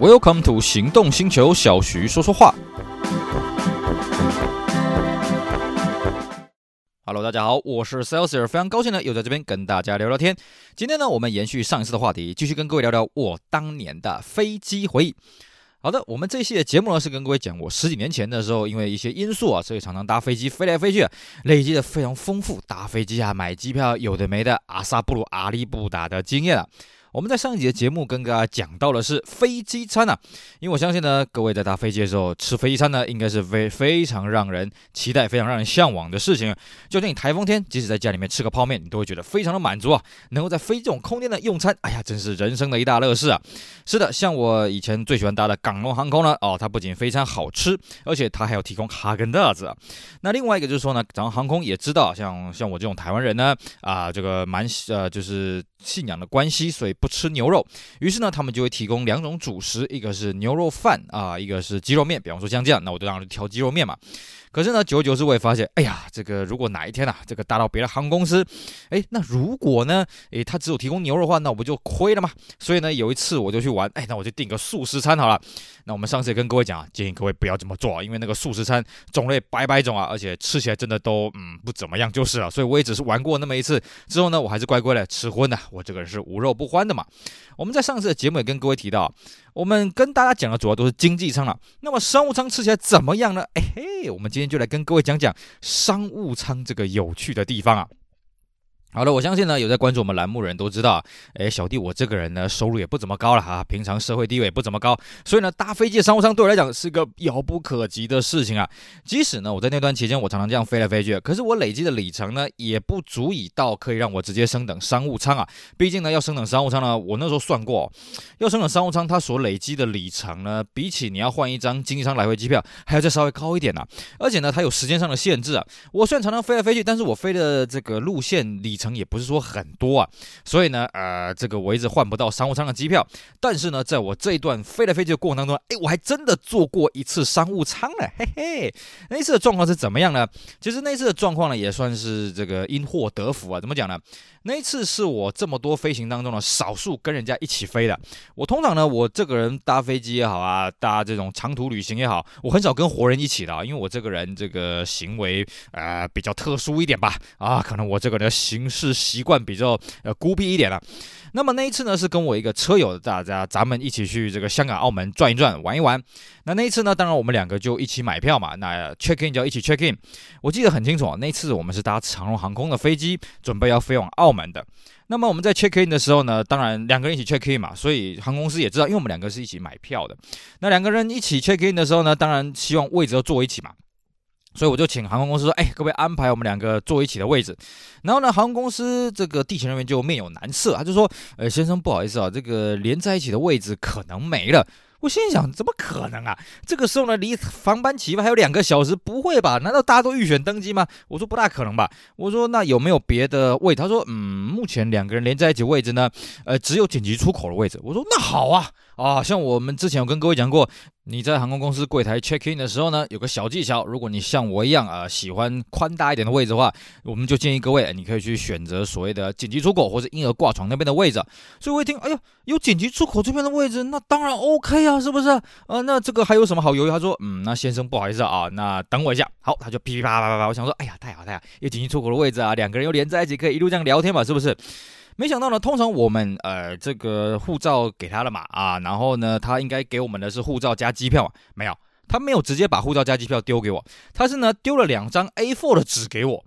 Welcome to 行动星球，小徐说说话。Hello，大家好，我是 Celsius，非常高兴呢，又在这边跟大家聊聊天。今天呢，我们延续上一次的话题，继续跟各位聊聊我当年的飞机回忆。好的，我们这一期的节目呢，是跟各位讲我十几年前的时候，因为一些因素啊，所以常常搭飞机飞来飞去，累积的非常丰富搭飞机啊、买机票有的没的，阿萨布鲁阿里布达的经验啊。我们在上一集的节目跟大家讲到的是飞机餐啊，因为我相信呢，各位在搭飞机的时候吃飞机餐呢，应该是非非常让人期待、非常让人向往的事情。就像你台风天，即使在家里面吃个泡面，你都会觉得非常的满足啊。能够在飞这种空间的用餐，哎呀，真是人生的一大乐事啊。是的，像我以前最喜欢搭的港龙航空呢，哦，它不仅非常好吃，而且它还要提供哈根达斯啊。那另外一个就是说呢，港龙航空也知道，像像我这种台湾人呢，啊，这个蛮呃，就是信仰的关系，所以。不吃牛肉，于是呢，他们就会提供两种主食，一个是牛肉饭啊，一个是鸡肉面。比方说像这样，那我就当然挑鸡肉面嘛。可是呢，久而久之我也发现，哎呀，这个如果哪一天啊，这个搭到别的航空公司，哎，那如果呢，哎，他只有提供牛肉的话，那我不就亏了吗？所以呢，有一次我就去玩，哎，那我就订个素食餐好了。那我们上次也跟各位讲啊，建议各位不要这么做，因为那个素食餐种类百百种啊，而且吃起来真的都嗯不怎么样，就是了。所以我也只是玩过那么一次，之后呢，我还是乖乖的吃荤的。我这个人是无肉不欢的嘛。我们在上次的节目也跟各位提到，我们跟大家讲的主要都是经济舱了。那么商务舱吃起来怎么样呢？哎嘿，我们今天就来跟各位讲讲商务舱这个有趣的地方啊。好了，我相信呢，有在关注我们栏目的人都知道，哎，小弟我这个人呢，收入也不怎么高了哈，平常社会地位也不怎么高，所以呢，搭飞机的商务舱对我来讲是个遥不可及的事情啊。即使呢，我在那段期间我常常这样飞来飞去，可是我累积的里程呢，也不足以到可以让我直接升等商务舱啊。毕竟呢，要升等商务舱呢，我那时候算过，要升等商务舱，它所累积的里程呢，比起你要换一张经济舱来回机票，还要再稍微高一点呢、而且呢，它有时间上的限制啊。我虽然常常飞来飞去，但是我飞的这个路线里程也不是说很多啊，所以呢，呃，这个我一直换不到商务舱的机票。但是呢，在我这一段飞来飞去的过程当中，哎，我还真的坐过一次商务舱了，嘿嘿。那次的状况是怎么样呢？其实那次的状况呢，也算是这个因祸得福啊。怎么讲呢？那一次是我这么多飞行当中呢，少数跟人家一起飞的。我通常呢，我这个人搭飞机也好啊，搭这种长途旅行也好，我很少跟活人一起的啊，因为我这个人这个行为呃比较特殊一点吧，啊，可能我这个人的是习惯比较呃孤僻一点了。那么那一次呢，是跟我一个车友，大家咱们一起去这个香港、澳门转一转、玩一玩。那那一次呢，当然我们两个就一起买票嘛，那 check in 就一起 check in。我记得很清楚啊，那次我们是搭长荣航空的飞机，准备要飞往澳门的。那么我们在 check in 的时候呢，当然两个人一起 check in 嘛，所以航空公司也知道，因为我们两个是一起买票的。那两个人一起 check in 的时候呢，当然希望位置都坐一起嘛。所以我就请航空公司说，哎，可不可以安排我们两个坐一起的位置？然后呢，航空公司这个地勤人员就面有难色，他就说，呃，先生不好意思啊，这个连在一起的位置可能没了。我心想，怎么可能啊？这个时候呢，离航班起飞还有两个小时，不会吧？难道大家都预选登机吗？我说不大可能吧。我说那有没有别的位？他说，嗯，目前两个人连在一起位置呢，呃，只有紧急出口的位置。我说那好啊。啊，像我们之前有跟各位讲过，你在航空公司柜台 check in 的时候呢，有个小技巧，如果你像我一样啊，喜欢宽大一点的位置的话，我们就建议各位，你可以去选择所谓的紧急出口或者婴儿挂床那边的位置。所以我一听，哎呀，有紧急出口这边的位置，那当然 OK 啊，是不是？呃，那这个还有什么好犹豫？他说，嗯，那先生不好意思啊，那等我一下。好，他就噼噼啪啪啪啪，我想说，哎呀，太好太好，有紧急出口的位置啊，两个人又连在一起，可以一路这样聊天嘛，是不是？没想到呢，通常我们呃这个护照给他了嘛啊，然后呢，他应该给我们的是护照加机票，没有，他没有直接把护照加机票丢给我，他是呢丢了两张 A4 的纸给我。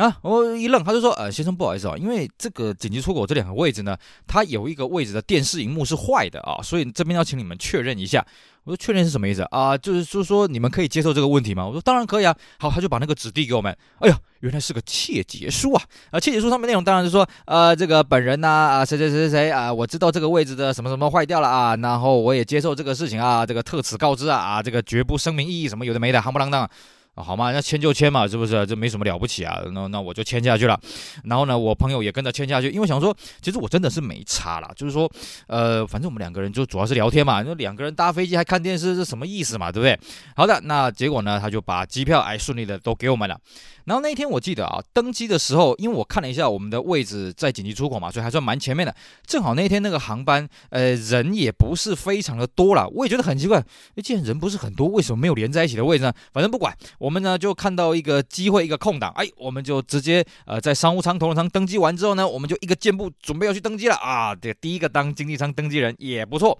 啊，我一愣，他就说呃先生不好意思啊，因为这个紧急出口这两个位置呢，它有一个位置的电视荧幕是坏的啊，所以这边要请你们确认一下。我说确认是什么意思啊？就是说说你们可以接受这个问题吗？我说当然可以啊。好，他就把那个纸递给我们。哎呀，原来是个切结书啊！啊，切结书上面内容当然是说，呃，这个本人呐，啊，谁谁谁谁谁啊，我知道这个位置的什么什么坏掉了啊，然后我也接受这个事情啊，这个特此告知啊，啊，这个绝不声明异议什么有的没的，夯不啷当。好嘛，那签就签嘛，是不是？这没什么了不起啊。那那我就签下去了。然后呢，我朋友也跟着签下去，因为想说，其实我真的是没差啦，就是说，呃，反正我们两个人就主要是聊天嘛。那两个人搭飞机还看电视是什么意思嘛？对不对？好的，那结果呢，他就把机票哎顺利的都给我们了。然后那一天我记得啊，登机的时候，因为我看了一下我们的位置在紧急出口嘛，所以还算蛮前面的。正好那天那个航班，呃，人也不是非常的多了。我也觉得很奇怪，既然人不是很多，为什么没有连在一起的位置呢？反正不管，我们呢就看到一个机会，一个空档，哎，我们就直接呃在商务舱、头等舱登机完之后呢，我们就一个箭步准备要去登机了啊。这第一个当经济舱登机人也不错，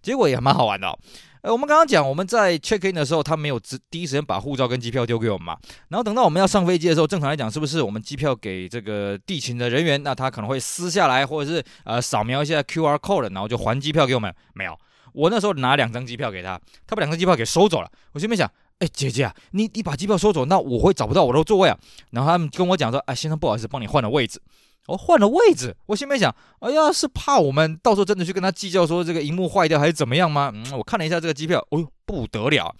结果也蛮好玩的哦。呃，我们刚刚讲我们在 check in 的时候，他没有直第一时间把护照跟机票丢给我们嘛。然后等到我们要上飞机的时候，正常来讲，是不是我们机票给这个地勤的人员，那他可能会撕下来，或者是呃扫描一下 QR code，然后就还机票给我们？没有，我那时候拿两张机票给他，他把两张机票给收走了。我心里面想，哎，姐姐啊，你你把机票收走，那我会找不到我的座位啊。然后他们跟我讲说，哎，先生不好意思，帮你换了位置。我、换了位置，我心里面想，哎呀，是怕我们到时候真的去跟他计较，说这个荧幕坏掉还是怎么样吗？嗯，我看了一下这个机票，哦呦，不得了。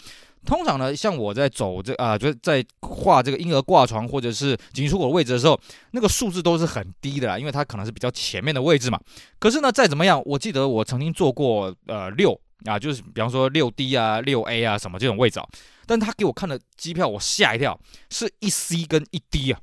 通常呢，像我在走这啊，就是在画这个婴儿挂床或者是紧急出口的位置的时候，那个数字都是很低的啦，因为它可能是比较前面的位置嘛。可是呢，再怎么样，我记得我曾经坐过呃六啊，就是比方说六 D 啊、六 A 啊什么这种位置啊，但他给我看的机票，我吓一跳，是一 C 跟一 D 啊。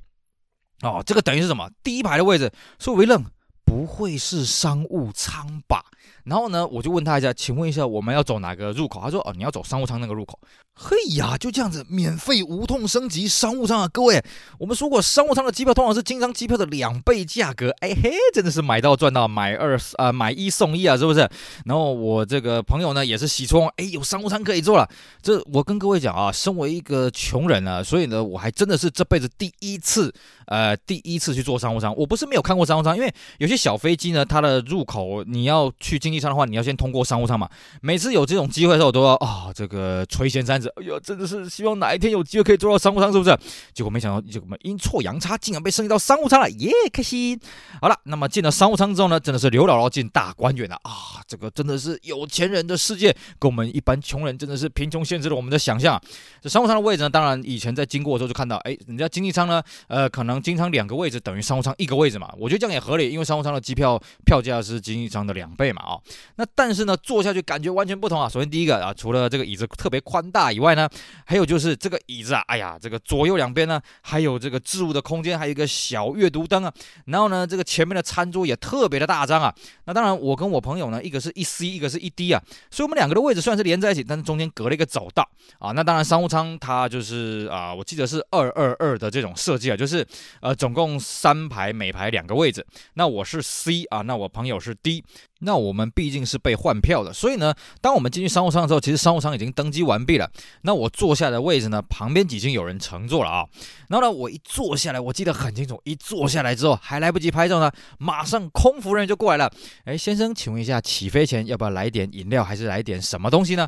哦，这个等于是什么？第一排的位置，所以我一愣，不会是商务舱吧？然后呢，我就问他一下，请问一下，我们要走哪个入口？他说，哦，你要走商务舱那个入口。嘿呀，就这样子，免费无痛升级商务舱啊！各位，我们说过，商务舱的机票通常是经济机票的两倍价格。哎嘿，真的是买到赚到，买二啊、呃、买一送一啊，是不是？然后我这个朋友呢，也是喜出，哎，有商务舱可以坐了。这我跟各位讲啊，身为一个穷人呢，所以呢，我还真的是这辈子第一次，呃，第一次去坐商务舱。我不是没有看过商务舱，因为有些小飞机呢，它的入口你要去经济舱的话，你要先通过商务舱嘛。每次有这种机会的时候，我都要啊、这个垂涎三尺。哎呦，真的是希望哪一天有机会可以坐到商务舱，是不是？结果没想到，结果我们阴错阳差，竟然被升级到商务舱了，耶，开心！好了，那么进了商务舱之后呢，真的是刘姥姥进大观园了啊！这个真的是有钱人的世界，跟我们一般穷人真的是贫穷限制了我们的想象。这商务舱的位置呢，当然以前在经过的时候就看到，哎，人家经济舱呢，呃，可能经济舱两个位置等于商务舱一个位置嘛，我觉得这样也合理，因为商务舱的机票票价是经济舱的两倍嘛，啊，那但是呢，坐下去感觉完全不同啊。首先第一个啊，除了这个椅子特别宽大以外呢，还有就是这个椅子啊，哎呀，这个左右两边呢，还有这个置物的空间，还有一个小阅读灯啊。然后呢，这个前面的餐桌也特别的大张啊。那当然，我跟我朋友呢，一个是一 C，一个是一 D 啊，所以我们两个的位置虽然是连在一起，但是中间隔了一个走道啊。那当然，商务舱它就是啊，我记得是二二二的这种设计啊，就是呃，总共三排，每排两个位置。那我是 C 啊，那我朋友是 D。那我们毕竟是被换票的，所以呢，当我们进去商务舱的时候，其实商务舱已经登机完毕了。那我坐下的位置呢，旁边已经有人乘坐了啊。然后呢，我一坐下来，我记得很清楚，一坐下来之后还来不及拍照呢，马上空服人员就过来了。哎，先生，请问一下，起飞前要不要来点饮料，还是来点什么东西呢？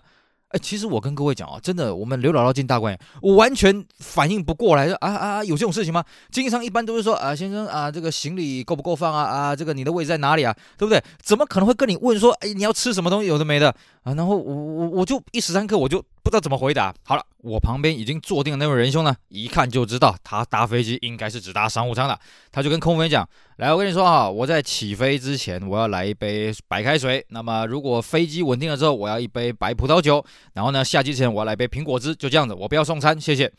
哎，其实我跟各位讲啊，真的，我们刘姥姥进大观园，我完全反应不过来，啊啊，有这种事情吗？经营商一般都是说啊，先生啊，这个行李够不够放啊？啊，这个你的位置在哪里啊？对不对？怎么可能会跟你问说，哎，你要吃什么东西？有的没的啊？然后我我我就一时三刻我就不知道怎么回答。好了。我旁边已经坐定的那位仁兄呢，一看就知道他搭飞机应该是只搭商务舱的。他就跟空飞讲：“来，我跟你说啊，我在起飞之前我要来一杯白开水。那么如果飞机稳定了之后，我要一杯白葡萄酒。然后呢，下机前我要来杯苹果汁。就这样子，我不要送餐，谢谢。”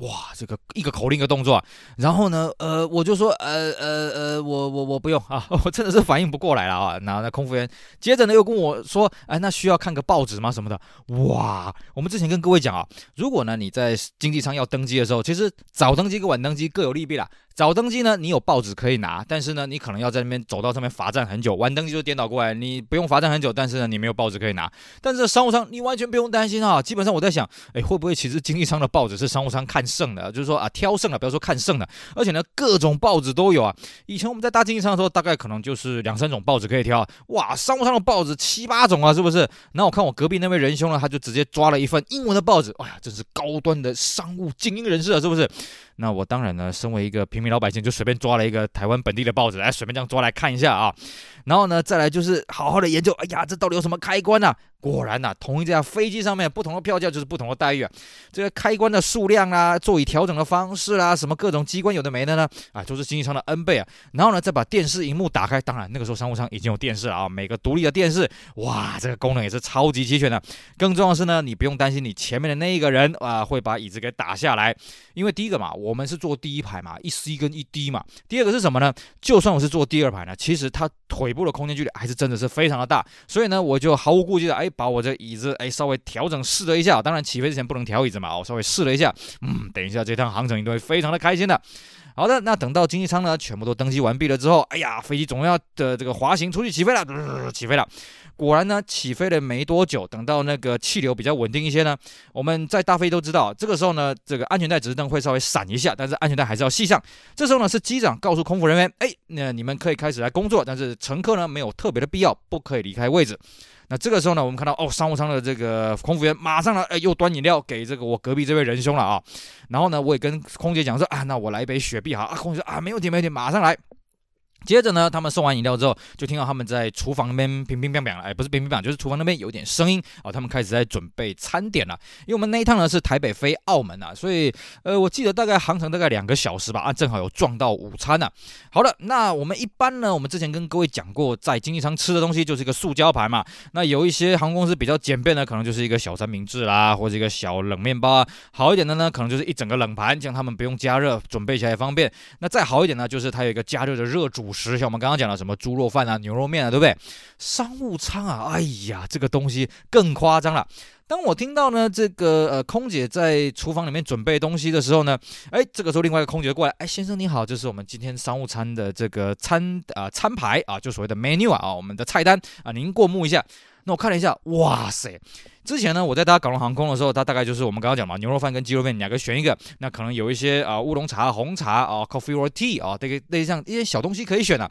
哇，这个一个口令一个动作，然后呢，呃，我就说，呃呃呃，我我我不用啊，我真的是反应不过来了啊。然后那空服员接着呢又跟我说，哎，那需要看个报纸吗？什么的？哇，我们之前跟各位讲啊，如果呢你在经济舱要登机的时候，其实早登机跟晚登机各有利弊啦。早登机呢，你有报纸可以拿，但是呢，你可能要在那边走到上面罚站很久。晚登机就颠倒过来，你不用罚站很久，但是呢，你没有报纸可以拿。但是商务舱你完全不用担心啊，基本上我在想，哎，会不会其实经济舱的报纸是商务舱看剩的，就是说啊挑剩的，不要说看剩的，而且呢各种报纸都有啊。以前我们在搭经济舱的时候，大概可能就是两三种报纸可以挑，哇，商务舱的报纸七八种啊，是不是？那我看我隔壁那位仁兄呢，他就直接抓了一份英文的报纸，哎呀，真是高端的商务精英人士啊，是不是？那我当然呢，身为一个平民老百姓，就随便抓了一个台湾本地的报纸来，随便这样抓来看一下啊。然后呢，再来就是好好的研究，哎呀，这到底有什么开关呢？果然呐、同一架飞机上面不同的票价就是不同的待遇啊。这个开关的数量、啊，座椅调整的方式啦、啊，什么各种机关有的没的呢？啊，都是经济舱的 N 倍啊。然后呢，再把电视荧幕打开，当然那个时候商务舱已经有电视了啊，每个独立的电视，哇，这个功能也是超级齐全的。更重要的是呢，你不用担心你前面的那一个人啊会把椅子给打下来，因为第一个嘛，我们是坐第一排嘛，一 C 跟一 D 嘛。第二个是什么呢？就算我是坐第二排呢，其实它腿部的空间距离还是真的是非常的大，所以呢，我就毫无顾忌的哎。把我这椅子哎稍微调整试了一下，当然起飞之前不能调椅子嘛，我稍微试了一下，嗯，等一下这趟航程一定会非常的开心的。好的，那等到经济舱呢全部都登机完毕了之后，哎呀，飞机总要的这个滑行出去起飞了，起飞了。果然呢，起飞了没多久，等到那个气流比较稳定一些呢，我们在大飞都知道，这个时候呢，这个安全带指示灯会稍微闪一下，但是安全带还是要系上。这时候呢，是机长告诉空服人员，哎，那你们可以开始来工作，但是乘客呢没有特别的必要，不可以离开位置。那这个时候呢，我们看到哦，商务舱的这个空服员马上来，哎，又端饮料给这个我隔壁这位仁兄了啊。然后呢，我也跟空姐讲说啊，那我来一杯雪碧哈啊。空姐说啊，没问题，没问题，马上来。接着呢，他们送完饮料之后，就听到他们在厨房那边乒乒乓乓了，哎，不是乒乒乓，就是厨房那边有点声音啊。他们开始在准备餐点了，因为我们那一趟呢是台北飞澳门啊，所以呃，我记得大概航程大概两个小时吧，啊，正好有撞到午餐呢。好了，那我们一般呢，我们之前跟各位讲过，在经济舱吃的东西就是一个塑胶盘嘛。那有一些航空公司比较简便的，可能就是一个小三明治啦，或者一个小冷面包啊。好一点的呢，可能就是一整个冷盘，这样他们不用加热，准备起来也方便。那再好一点呢，就是它有一个加热的热煮食，像我们刚刚讲的什么猪肉饭啊、牛肉面啊，对不对？商务舱啊，哎呀，这个东西更夸张了。当我听到呢，这个呃空姐在厨房里面准备东西的时候呢，哎，这个时候另外一个空姐过来，哎，先生你好，这是我们今天商务餐的这个餐啊、餐牌啊，就所谓的 menu 啊，我们的菜单啊，您过目一下。那我看了一下，哇塞！之前呢，我在搭港龙航空的时候，它大概就是我们刚刚讲嘛，牛肉饭跟鸡肉面两个选一个。那可能有一些啊乌龙茶、红茶啊，coffee or tea 啊，这个类似像一些小东西可以选啊。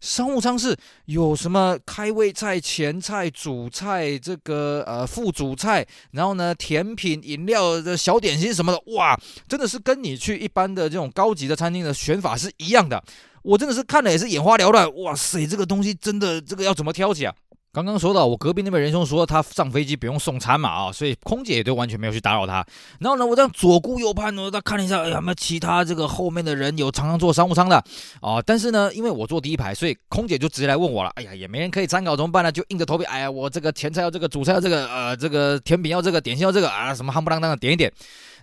商务舱是有什么开胃菜、前菜、主菜，这个呃副主菜，然后呢甜品、饮料的小点心什么的，哇，真的是跟你去一般的这种高级的餐厅的选法是一样的。我真的是看了也是眼花缭乱，哇塞，这个东西真的这个要怎么挑起啊？刚刚说到，我隔壁那位仁兄说他上飞机不用送餐嘛啊，所以空姐也都完全没有去打扰他。然后呢，我这样左顾右盼，呢再看了一下，哎呀，有没有其他这个后面的人有常常坐商务舱的啊？但是呢，因为我坐第一排，所以空姐就直接来问我了。哎呀，也没人可以参考，怎么办呢？就硬着头皮，哎呀，我这个前菜要这个，主菜要这个，呃，这个甜品要这个，点心要这个啊，什么夯不啷当的点一点。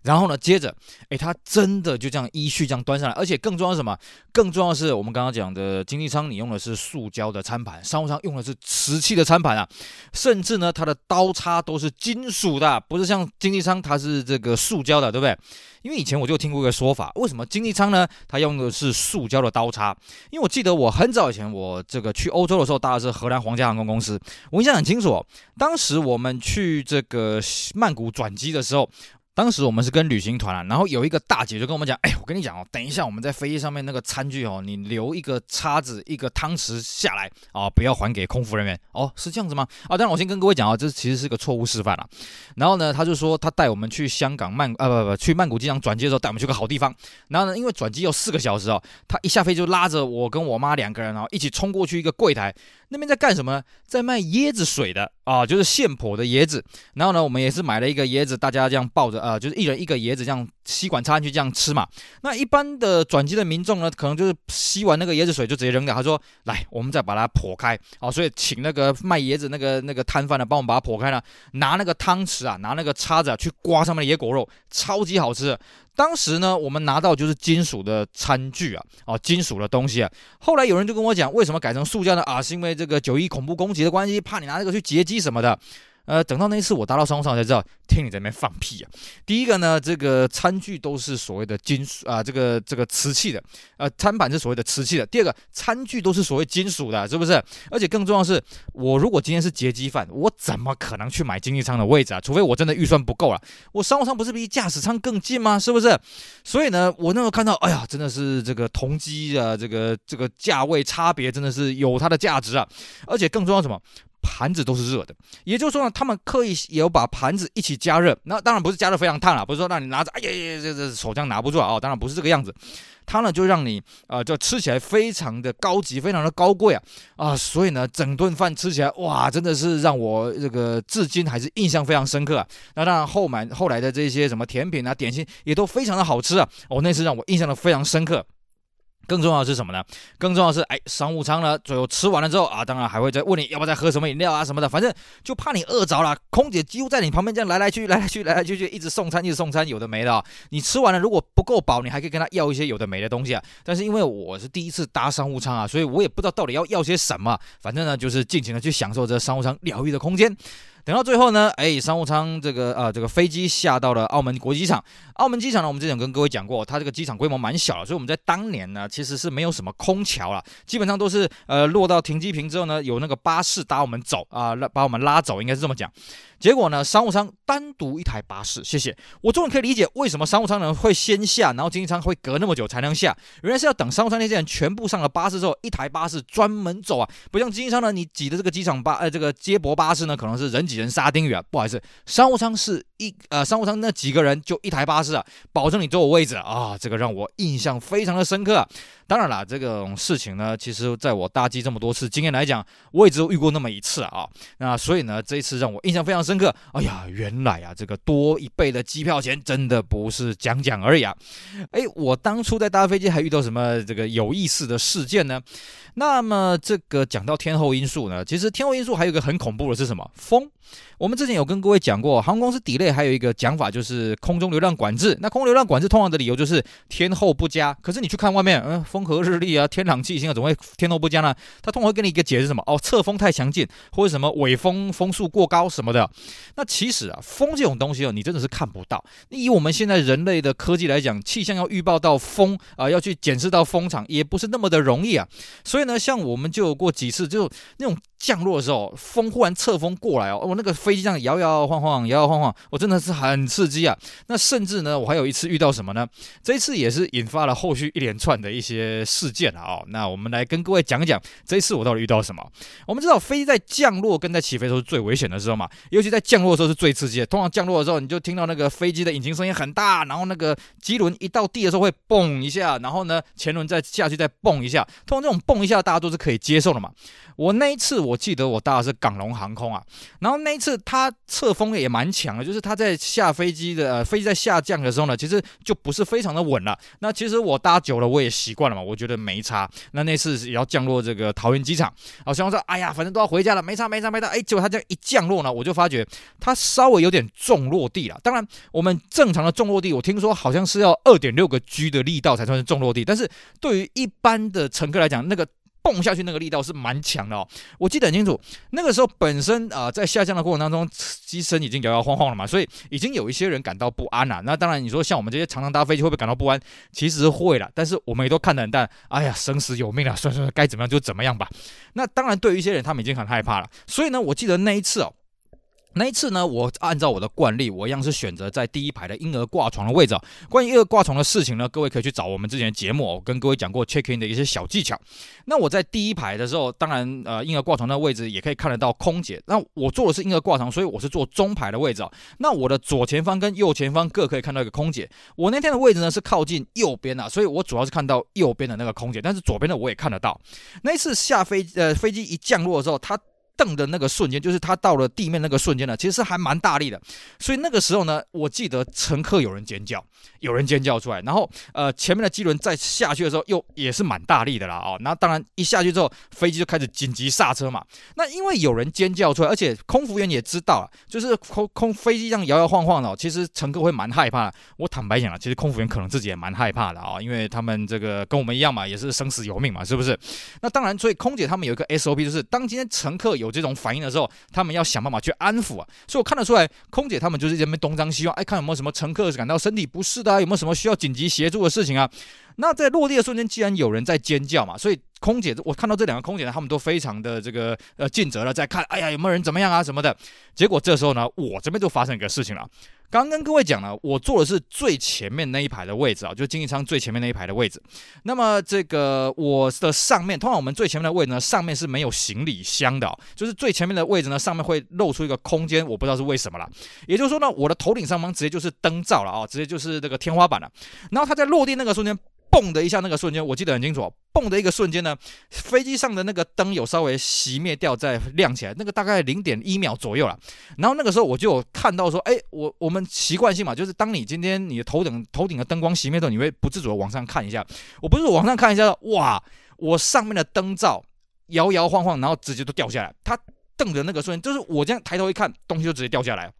然后呢，接着，哎，他真的就这样依序这样端上来，而且更重要是什么？更重要的是我们刚刚讲的经济舱，你用的是塑胶的餐盘，商务舱用的是瓷器的餐盘啊，甚至呢，它的刀叉都是金属的，不是像经济舱它是这个塑胶的，对不对？因为以前我就听过一个说法，为什么经济舱呢？它用的是塑胶的刀叉？因为我记得我很早以前我这个去欧洲的时候搭的是荷兰皇家航空公司，我印象很清楚哦，当时我们去这个曼谷转机的时候。当时我们是跟旅行团啊，然后有一个大姐就跟我们讲，哎，我跟你讲哦，等一下我们在飞机上面那个餐具哦，你留一个叉子、一个汤匙下来啊，不要还给空服人员哦，是这样子吗？啊，当然我先跟各位讲啊，这其实是个错误示范啊。然后呢，他就说他带我们去香港曼啊不不去曼谷机场转机的时候带我们去个好地方。然后呢，因为转机要四个小时哦，他一下飞就拉着我跟我妈两个人哦，一起冲过去一个柜台。那边在干什么呢？在卖椰子水的啊，就是现剖的椰子。然后呢，我们也是买了一个椰子，大家这样抱着啊，就是一人一个椰子，这样吸管插进去这样吃嘛。那一般的转机的民众呢，可能就是吸完那个椰子水就直接扔掉。他说：“来，我们再把它剖开。”啊，所以请那个卖椰子那个那个摊贩呢，帮我们把它剖开了，拿那个汤匙啊，拿那个叉子啊，去刮上面的椰果肉，超级好吃。当时呢，我们拿到就是金属的餐具啊，哦，金属的东西啊。后来有人就跟我讲，为什么改成塑胶呢？啊，是因为这个九一恐怖攻击的关系，怕你拿这个去劫机什么的。呃，等到那一次我搭到商务舱才知道，听你在那边放屁啊！第一个呢，这个餐具都是所谓的金属啊，这个这个瓷器的，呃，餐盘是所谓的瓷器的。第二个，餐具都是所谓金属的，是不是？而且更重要的是，我如果今天是劫机犯，我怎么可能去买经济舱的位置啊？除非我真的预算不够了。我商务舱不是比驾驶舱更近吗？是不是？所以呢，我那时候看到，哎呀，真的是这个同机啊，这个这个价位差别真的是有它的价值啊！而且更重要什么？盘子都是热的。也就是说呢，他们刻意也有把盘子一起加热。那当然不是加热非常烫啊，不是说让你拿着，哎呀呀，这这手这样拿不住啊。哦，当然不是这个样子。它呢就让你呃，就吃起来非常的高级，非常的高贵啊啊！所以呢，整顿饭吃起来哇，真的是让我这个至今还是印象非常深刻啊。那当然后满后来的这些什么甜品啊、点心也都非常的好吃啊。哦，那次让我印象的非常深刻。更重要的是什么呢？更重要的是，哎，商务舱呢，最后吃完了之后啊，当然还会再问你要不要再喝什么饮料啊什么的，反正就怕你饿着了。空姐几乎在你旁边这样来来去，来来去来来去去，一直送餐，一直送餐，有的没的。你吃完了，如果不够饱，你还可以跟他要一些有的没的东西啊。但是因为我是第一次搭商务舱啊，所以我也不知道到底要要些什么。反正呢，就是尽情的去享受这商务舱疗愈的空间。等到最后呢，哎，商务舱这个呃这个飞机下到了澳门国际机场。澳门机场呢，我们之前跟各位讲过，它这个机场规模蛮小的，所以我们在当年呢其实是没有什么空桥了，基本上都是呃落到停机坪之后呢，有那个巴士搭我们走啊，拉、把我们拉走，应该是这么讲。结果呢，商务舱单独一台巴士，谢谢。我终于可以理解为什么商务舱呢会先下，然后经济舱会隔那么久才能下，原来是要等商务舱那些人全部上了巴士之后，一台巴士专门走啊，不像经济舱呢，你挤的这个机场巴呃这个接驳巴士呢，可能是人挤人沙丁鱼啊，不好意思，商务舱是。一呃，商务舱那几个人就一台巴士啊，保证你坐我位置啊，这个让我印象非常的深刻。当然了，这种事情呢，其实在我搭机这么多次经验来讲，我也只有遇过那么一次啊。那所以呢，这一次让我印象非常深刻。哎呀，原来啊，这个多一倍的机票钱真的不是讲讲而已啊。哎，我当初在搭飞机还遇到什么这个有意思的事件呢？那么这个讲到天候因素呢，其实天候因素还有一个很恐怖的是什么？风。我们之前有跟各位讲过，航空公司 delay 还有一个讲法就是空中流量管制。那空流量管制通常的理由就是天候不佳。可是你去看外面，嗯，风和日丽啊，天朗气清啊，怎么会天候不佳呢？他通常会给你一个解释什么？哦，侧风太强劲，或者什么尾风风速过高什么的。那其实啊，风这种东西哦，你真的是看不到。以我们现在人类的科技来讲，气象要预报到风啊、要去检视到风场，也不是那么的容易啊。所以呢，像我们就有过几次，就那种。降落的时候，风忽然侧风过来哦，我那个飞机这样摇摇晃晃，摇摇晃晃，我真的是很刺激啊。那甚至呢，我还有一次遇到什么呢？这一次也是引发了后续一连串的一些事件啊。那我们来跟各位讲讲，这一次我到底遇到什么？我们知道飞机在降落跟在起飞都是最危险的时候嘛，尤其在降落的时候是最刺激的。通常降落的时候，你就听到那个飞机的引擎声音很大，然后那个机轮一到地的时候会蹦一下，然后呢前轮再下去再蹦一下。通常这种蹦一下大家都是可以接受的嘛。我那一次我记得我搭的是港龙航空啊，然后那一次它侧风也蛮强的，就是它在下飞机的呃飞机在下降的时候呢，其实就不是非常的稳了。那其实我搭久了我也习惯了嘛，我觉得没差。那那次也要降落这个桃园机场，好像说哎呀，反正都要回家了，没差没差没差。哎，结果它这样一降落呢，我就发觉它稍微有点重落地了。当然，我们正常的重落地，我听说好像是要二点六个 G 的力道才算是重落地，但是对于一般的乘客来讲，那个。蹦下去那个力道是蛮强的哦，我记得很清楚。那个时候本身啊、在下降的过程当中，机身已经摇摇晃晃了嘛，所以已经有一些人感到不安了。那当然，你说像我们这些常常搭飞机会不会感到不安？其实会了，但是我们也都看得很淡。哎呀，生死有命啊，算算该怎么样就怎么样吧。那当然，对于一些人，他们已经很害怕了。所以呢，我记得那一次哦。那一次呢，我按照我的惯例，我一样是选择在第一排的婴儿挂床的位置。关于婴儿挂床的事情呢，各位可以去找我们之前的节目，我跟各位讲过 check in 的一些小技巧。那我在第一排的时候，当然呃婴儿挂床的位置也可以看得到空姐。那我坐的是婴儿挂床，所以我是坐中排的位置。那我的左前方跟右前方各可以看到一个空姐。我那天的位置呢是靠近右边啊，所以我主要是看到右边的那个空姐，但是左边的我也看得到。那一次下飞呃飞机一降落的时候，它。蹬的那个瞬间，就是他到了地面那个瞬间呢，其实还蛮大力的。所以那个时候呢，我记得乘客有人尖叫，有人尖叫出来。然后呃，前面的机轮再下去的时候，又也是蛮大力的啦哦。那当然一下去之后，飞机就开始紧急刹车嘛。那因为有人尖叫出来，而且空服员也知道，就是空空飞机这样摇摇晃晃的，其实乘客会蛮害怕的。我坦白讲啊，其实空服员可能自己也蛮害怕的啊，因为他们这个跟我们一样嘛，也是生死由命嘛，是不是？那当然，所以空姐他们有一个 SOP，就是当今天乘客有有这种反应的时候，他们要想办法去安抚啊，所以我看得出来，空姐他们就是这边东张西望，哎，看有没有什么乘客感到身体不适的啊，有没有什么需要紧急协助的事情啊？那在落地的瞬间，既然有人在尖叫嘛，所以空姐我看到这两个空姐呢，他们都非常的这个呃尽责了，在看，哎呀有没有人怎么样啊什么的。结果这时候呢，我这边就发生一个事情了。刚跟各位讲了，我坐的是最前面那一排的位置啊，就经济舱最前面那一排的位置。那么这个我的上面，通常我们最前面的位置呢，上面是没有行李箱的，就是最前面的位置呢，上面会露出一个空间，我不知道是为什么了。也就是说呢，我的头顶上方直接就是灯罩了啊，直接就是这个天花板了。然后它在落地那个瞬间。蹦的一下，那个瞬间我记得很清楚。蹦的一个瞬间呢，飞机上的那个灯有稍微熄灭掉，再亮起来，那个大概零点一秒左右了。然后那个时候我就看到说，哎，我我们习惯性嘛，就是当你今天你的头顶头顶的灯光熄灭之后，你会不自主的往上看一下。我不是往上看一下，哇，我上面的灯罩摇摇晃晃，然后直接都掉下来。它瞪的那个瞬间，就是我这样抬头一看，东西就直接掉下来。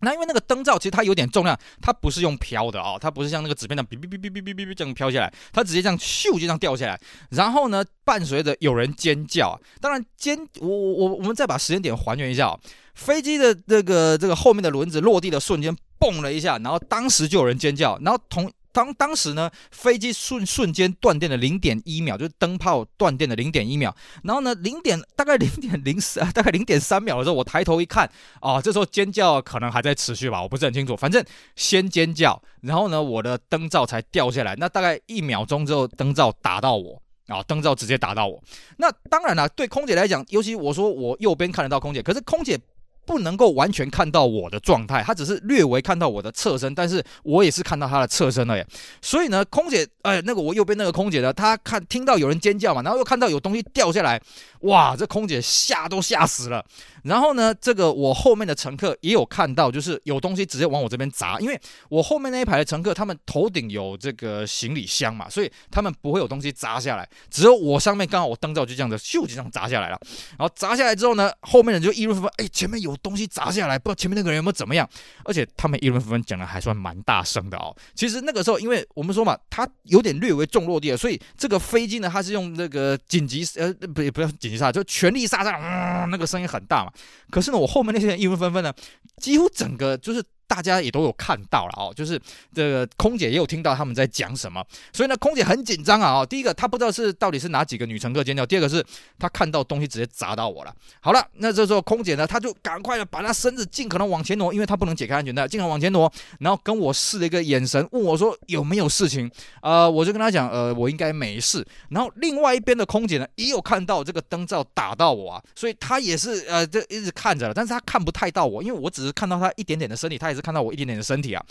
那因为那个灯罩其实它有点重量，它不是用飘的啊，它不是像那个纸片那样哔哔哔哔哔哔哔这样飘下来，它直接这样咻就这样掉下来，然后呢，伴随着有人尖叫，当然尖，我我我我们再把时间点还原一下，飞机的这个这个后面的轮子落地的瞬间，蹦了一下，然后当时就有人尖叫，然后同。当当时呢，飞机瞬瞬间断电的零点一秒，就是灯泡断电的零点一秒。然后呢，零点大概零点零三，大概零点三秒的时候，我抬头一看，啊，这时候尖叫可能还在持续吧，我不是很清楚。反正先尖叫，然后呢，我的灯罩才掉下来。那大概一秒钟之后，灯罩打到我，啊，灯罩直接打到我。那当然了，对空姐来讲，尤其我说我右边看得到空姐，可是空姐。不能够完全看到我的状态，他只是略微看到我的侧身，但是我也是看到他的侧身了耶。所以呢，空姐，哎，那个我右边那个空姐呢，她看听到有人尖叫嘛，然后又看到有东西掉下来，哇，这空姐吓都吓死了。然后呢，这个我后面的乘客也有看到，就是有东西直接往我这边砸，因为我后面那一排的乘客，他们头顶有这个行李箱嘛，所以他们不会有东西砸下来，只有我上面刚好我灯罩就这样子咻就这样砸下来了。然后砸下来之后呢，后面人就议论纷纷，哎，前面有。东西砸下来，不知道前面那个人有没有怎么样，而且他们议论纷纷讲的还算蛮大声的哦。其实那个时候，因为我们说嘛，它有点略微重落地了，所以这个飞机呢，它是用那个紧急呃，不不要紧急刹车，就全力刹车，嗯，那个声音很大嘛。可是呢，我后面那些人议论纷纷呢，几乎整个就是。大家也都有看到了哦，就是这个空姐也有听到他们在讲什么，所以呢，空姐很紧张啊。哦，第一个她不知道是到底是哪几个女乘客尖叫，第二个是她看到东西直接砸到我了。好了，那这时候空姐呢，她就赶快的把她身子尽可能往前挪，因为她不能解开安全带，尽可能往前挪，然后跟我试了一个眼神，问我说有没有事情。呃，我就跟她讲，呃，我应该没事。然后另外一边的空姐呢，也有看到这个灯罩打到我啊，所以她也是呃，这一直看着了，但是她看不太到我，因为我只是看到她一点点的身体，她也。是看到我一点点的身体啊，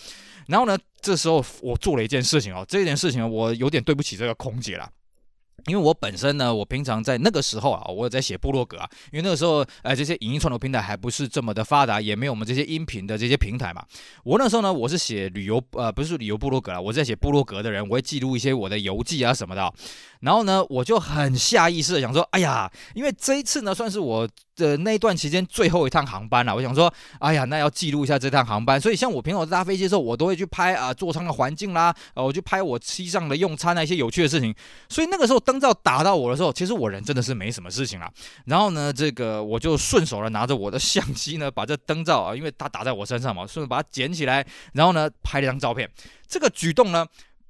然后呢，这时候我做了一件事情哦，这件事情我有点对不起这个空姐了。因为我本身呢，我平常在那个时候啊，我有在写部落格啊。因为那个时候，呃，这些影音创作平台还不是这么的发达，也没有我们这些音频的这些平台嘛。我那时候呢，我是写旅游，呃，不是旅游部落格啊，我在写部落格的人，我会记录一些我的游记啊什么的。然后呢，我就很下意识的想说，哎呀，因为这一次呢，算是我的那一段期间最后一趟航班了。我想说，哎呀，那要记录一下这趟航班。所以像我平常搭飞机的时候，我都会去拍啊座舱的环境啦，呃，我去拍我机上的用餐那些有趣的事情。所以那个时候灯罩打到我的时候，其实我人真的是没什么事情了。然后呢，这个我就顺手的拿着我的相机呢，把这灯罩啊，因为它打在我身上嘛，顺手把它捡起来，然后呢拍了张照片。这个举动呢。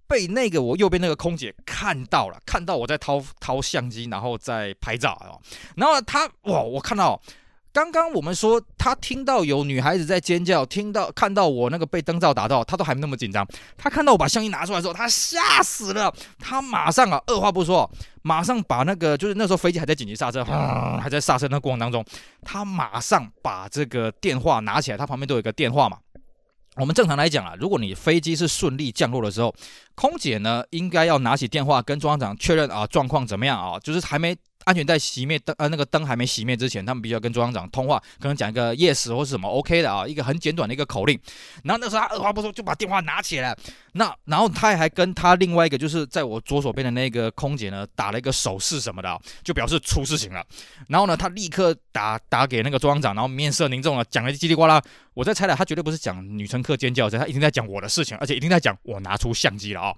被那个我右边那个空姐看到了，看到我在掏掏相机，然后在拍照啊。然后她哇，我看到刚刚我们说她听到有女孩子在尖叫，听到看到我那个被灯罩打到，她都还没那么紧张。她看到我把相机拿出来的时候，她吓死了。她马上啊，二话不说，马上把那个就是那时候飞机还在紧急刹车，还在刹车那过程当中，她马上把这个电话拿起来，她旁边都有一个电话嘛。我们正常来讲啊，如果你飞机是顺利降落的时候，空姐呢应该要拿起电话跟中央长确认啊状况怎么样啊，就是还没。安全带熄灭灯，呃，那个灯还没熄灭之前，他们必须要跟中央长通话，可能讲一个 yes 或是什么 OK 的啊，一个很简短的一个口令。然后那时候他二话不说就把电话拿起来，那然后他还跟他另外一个就是在我左手边的那个空姐呢打了一个手势什么的，就表示出事情了。然后呢，他立刻打打给那个中央长，然后面色凝重了，讲了叽里呱啦。我在猜了，他绝对不是讲女乘客尖叫声，他一定在讲我的事情，而且一定在讲我拿出相机了啊。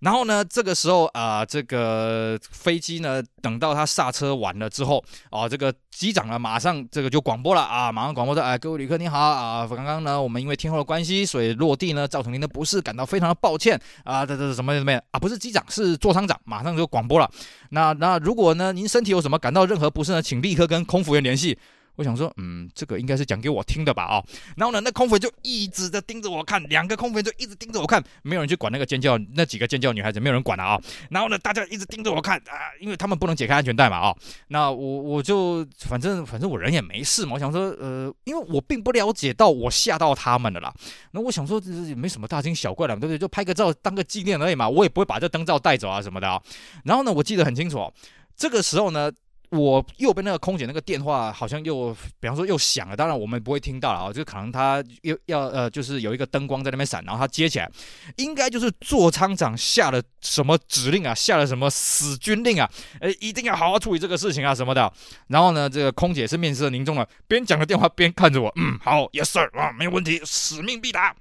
然后呢，这个时候啊、这个飞机呢，等到它刹车完了之后，啊，这个机长呢，马上这个就广播了啊，马上广播说，哎，各位旅客你好啊，刚刚呢，我们因为天候的关系，所以落地呢，造成您的不适，感到非常的抱歉啊，这这什么什么啊，不是机长，是座舱长，马上就广播了。那那如果呢，您身体有什么感到任何不适呢，请立刻跟空服员联系。我想说，嗯，这个应该是讲给我听的吧，啊、然后呢，那空服就一直的盯着我看，两个空服就一直盯着我看，没有人去管那个尖叫，那几个尖叫女孩子，没有人管了啊、然后呢，大家一直盯着我看啊，因为他们不能解开安全带嘛，啊、那我我就反正反正我人也没事嘛，我想说，呃，因为我并不了解到我吓到他们了啦，那我想说这也没什么大惊小怪的，对不对？就拍个照当个纪念而已嘛，我也不会把这灯罩带走啊什么的啊，然后呢，我记得很清楚，这个时候呢。我右边那个空姐那个电话好像又，比方说又响了，当然我们不会听到了啊，就可能他又要呃，就是有一个灯光在那边闪，然后他接起来，应该就是座舱长下了什么指令啊，下了什么死军令啊，呃，一定要好好处理这个事情啊什么的。然后呢，这个空姐是面色凝重的，边讲着电话边看着我，嗯，好，yes sir，啊，没有问题，使命必达。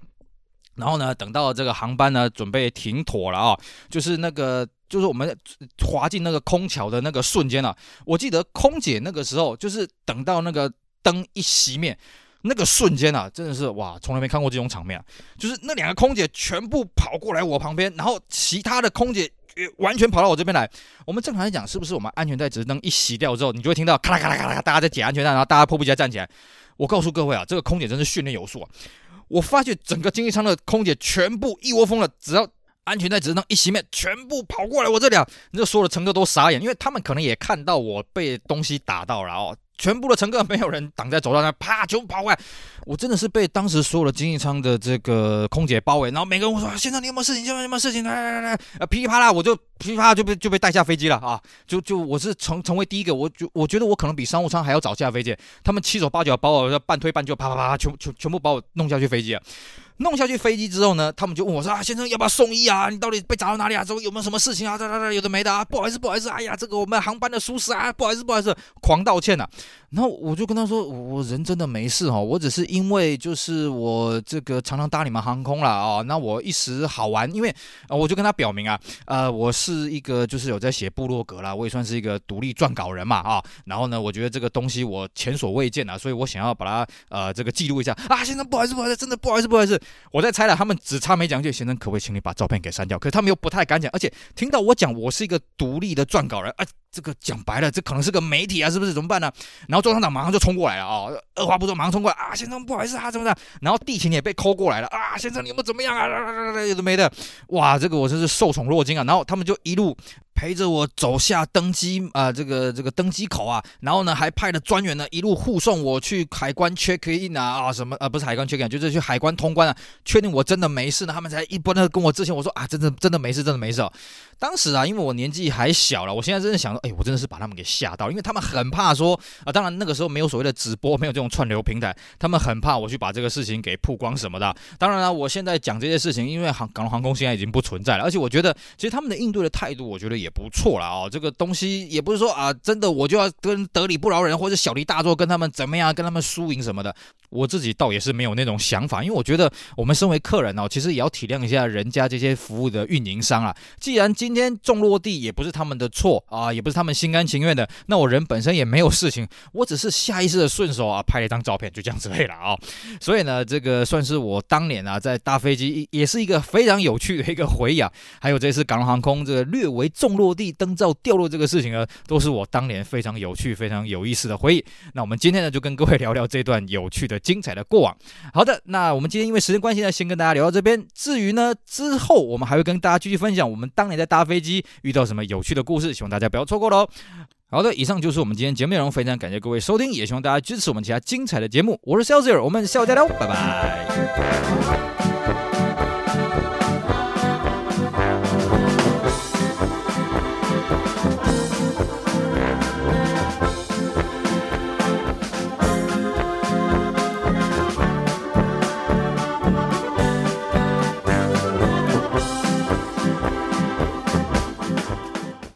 然后呢，等到这个航班呢准备停妥了啊，就是那个。就是我们滑进那个空桥的那个瞬间啊，我记得空姐那个时候就是等到那个灯一熄灭，那个瞬间啊，真的是哇，从来没看过这种场面啊！就是那两个空姐全部跑过来我旁边，然后其他的空姐完全跑到我这边来。我们正常来讲，是不是我们安全带指示灯一熄掉之后，你就会听到咔啦咔啦咔啦，大家在解安全带，然后大家迫不及待站起来。我告诉各位啊，这个空姐真是训练有素啊！我发觉整个经济舱的空姐全部一窝蜂的，只要。安全带指示灯一熄灭，全部跑过来我这里啊！那所有的乘客都傻眼，因为他们可能也看到我被东西打到了哦。全部的乘客没有人挡在走道上，啪，全部跑过来。我真的是被当时所有的经济舱的这个空姐包围，然后每个人我说：“先生，你有没有事情？先生，有没有事情？来来来来，噼里啪啦，我就噼里啪啦就被就被带下飞机了啊！就就我是成成为第一个，我就我觉得我可能比商务舱还要早下飞机。他们七手八脚把我半推半就，啪啪啪，全全全部把我弄下去飞机了。”弄下去飞机之后呢，他们就问我说：“啊，先生要不要送医啊？你到底被砸到哪里啊？之后有没有什么事情啊？哒哒哒，有的没的啊，不好意思，不好意思，哎呀，这个我们航班的疏失啊，不好意思，不好意思，狂道歉呐、啊。”然后我就跟他说：“我人真的没事哈，我只是因为就是我这个常常搭你们航空了啊，那我一时好玩，因为啊，我就跟他表明啊，呃，我是一个就是有在写部落格啦，我也算是一个独立撰稿人嘛啊。然后呢，我觉得这个东西我前所未见啊，所以我想要把它呃这个记录一下啊。先生，不好意思，不好意思，真的不好意思，不好意思，我在猜了。”他们只差没讲句，先生可不可以请你把照片给删掉？可是他们又不太敢讲，而且听到我讲我是一个独立的撰稿人，啊，这个讲白了，这可能是个媒体啊，是不是？怎么办呢？然后周厂长马上就冲过来了啊、二话不说马上冲过来啊，先生不好意思啊，怎么的？然后地勤也被抠过来了啊，先生你们怎么样啊？有的没的，哇，这个我真是受宠若惊啊！然后他们就一路。陪着我走下登机啊、这个这个登机口啊，然后呢，还派了专员呢一路护送我去海关 check in 啊啊什么啊，不是海关 check in，就是去海关通关啊，确定我真的没事呢，他们才一般的跟我致歉。我说啊，真的真的没事，真的没事。当时啊，因为我年纪还小了，我现在真的想说，哎，我真的是把他们给吓到，因为他们很怕说啊，当然那个时候没有所谓的直播，没有这种串流平台，他们很怕我去把这个事情给曝光什么的。当然了，我现在讲这些事情，因为航港龙航空现在已经不存在了，而且我觉得其实他们的应对的态度，我觉得也不错了啊。这个东西也不是说啊，真的我就要跟得理不饶人，或者小题大做，跟他们怎么样，跟他们输赢什么的。我自己倒也是没有那种想法，因为我觉得我们身为客人哦，其实也要体谅一下人家这些服务的运营商啊。既然今天重落地也不是他们的错啊，也不是他们心甘情愿的，那我人本身也没有事情，我只是下意识的顺手啊拍了一张照片，就这样子累了啊。所以呢，这个算是我当年啊在搭飞机也是一个非常有趣的一个回忆啊。还有这次港龙航空这个略微重落地灯罩掉落这个事情呢，都是我当年非常有趣、非常有意思的回忆。那我们今天呢就跟各位聊聊这段有趣的。精彩的过往。好的，那我们今天因为时间关系呢，先跟大家聊到这边。至于呢，之后我们还会跟大家继续分享我们当年在搭飞机遇到什么有趣的故事，希望大家不要错过喽。好的，以上就是我们今天节目内容，非常感谢各位收听，也希望大家支持我们其他精彩的节目。我是 Celsius，我们下午再聊，拜拜。